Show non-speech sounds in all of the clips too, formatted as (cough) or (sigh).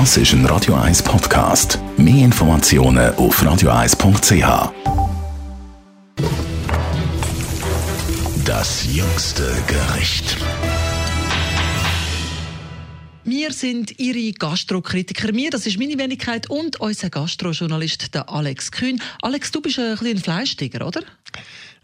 Das ist ein Radio 1 Podcast. Mehr Informationen auf radio1.ch. Das jüngste Gericht. Wir sind Ihre Gastrokritiker. Mir, das ist meine Wenigkeit und unser Gastrojournalist, der Alex Kühn. Alex, du bist ein, ein Fleischtiger, oder?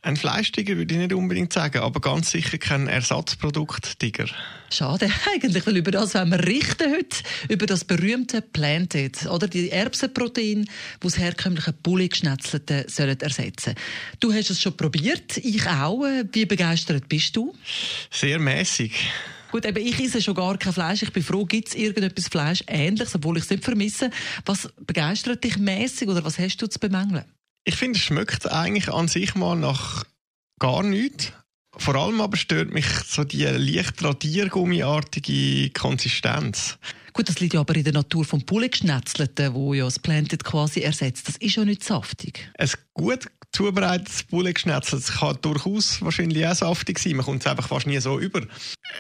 Ein Fleischtiger würde ich nicht unbedingt sagen, aber ganz sicher kein Ersatzprodukt-Tiger. Schade (laughs) eigentlich, weil über das wollen wir richten heute, über das berühmte Planted, oder die Erbsenprotein, die das herkömmliche Bulli-Geschnetzelte sollen ersetzen Du hast es schon probiert, ich auch. Wie begeistert bist du? Sehr mäßig. Gut, eben, ich esse schon gar kein Fleisch. Ich bin froh, gibt es irgendetwas Fleischähnliches, obwohl ich es nicht vermisse. Was begeistert dich mäßig oder was hast du zu bemängeln? Ich finde, es schmeckt eigentlich an sich mal nach gar nichts. Vor allem aber stört mich so die leicht radiergummiartige Konsistenz. Gut, das liegt ja aber in der Natur vom Bullengeschnetzelten, wo ja das Planted quasi ersetzt. Das ist ja nicht saftig. Ein gut zubereitetes Bullengeschnetzel kann durchaus wahrscheinlich auch saftig sein. Man kommt es einfach fast nie so über.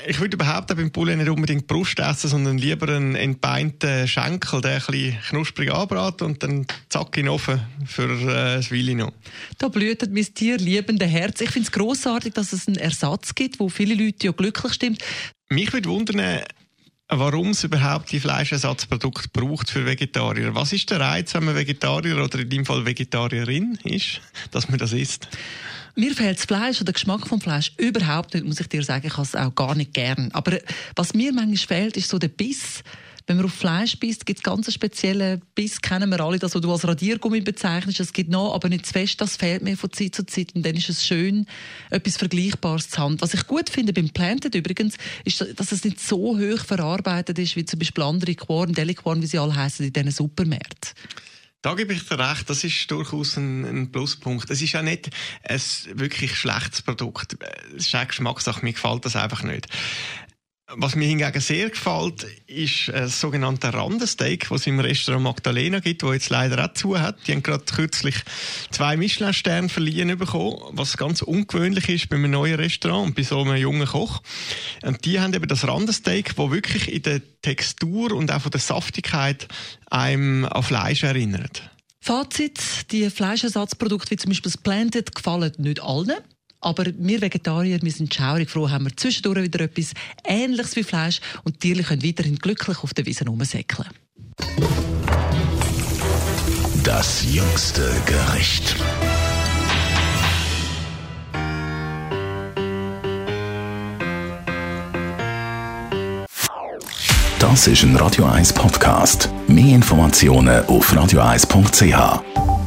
Ich würde überhaupt beim Bullen nicht unbedingt Brust essen, sondern lieber einen entbeinten Schenkel, der ein bisschen knusprig anbraten und dann zack in den Ofen für äh, das noch. Da blüht mein Tier liebende Herz. Ich finde es grossartig, dass es einen Ersatz gibt, wo viele Leute ja glücklich stimmt. Mich würde wundern, warum es überhaupt die Fleischersatzprodukte braucht für Vegetarier. Was ist der Reiz, wenn man Vegetarier oder in dem Fall Vegetarierin ist, dass man das isst? Mir fehlt das Fleisch oder der Geschmack vom Fleisch überhaupt nicht, muss ich dir sagen. Ich habe es auch gar nicht gern. Aber was mir manchmal fehlt, ist so der Biss wenn man auf Fleisch beißt, gibt es ganz spezielle Biss, kennen wir alle, das, was du als Radiergummi bezeichnest. Es gibt noch, aber nicht zu fest. Das fehlt mir von Zeit zu Zeit. Und dann ist es schön, etwas Vergleichbares zu haben. Was ich gut finde beim Planted übrigens, ist, dass es nicht so hoch verarbeitet ist, wie zum Beispiel andere Quorn, Deliquorn, wie sie alle heißen, in diesen Supermärkten. Da gebe ich dir recht, das ist durchaus ein, ein, Pluspunkt. Es ist ja nicht ein wirklich schlechtes Produkt. Es ist eine Geschmackssache, mir gefällt das einfach nicht. Was mir hingegen sehr gefällt, ist ein sogenannter Randensteak, das es im Restaurant Magdalena gibt, wo jetzt leider auch zu hat. Die haben gerade kürzlich zwei Michelin-Sterne verliehen bekommen, was ganz ungewöhnlich ist bei einem neuen Restaurant und bei so einem jungen Koch. Und die haben eben das Randensteak, wo wirklich in der Textur und auch von der Saftigkeit einem an Fleisch erinnert. Fazit, die Fleischersatzprodukte wie zum Beispiel das Planted gefallen nicht allen. Aber wir Vegetarier, wir sind schaurig froh, haben wir zwischendurch wieder etwas Ähnliches wie Fleisch und Tiere können weiterhin glücklich auf der Wiese rumsäckeln. Das jüngste Gericht. Das ist ein Radio 1 Podcast. Mehr Informationen auf radio1.ch.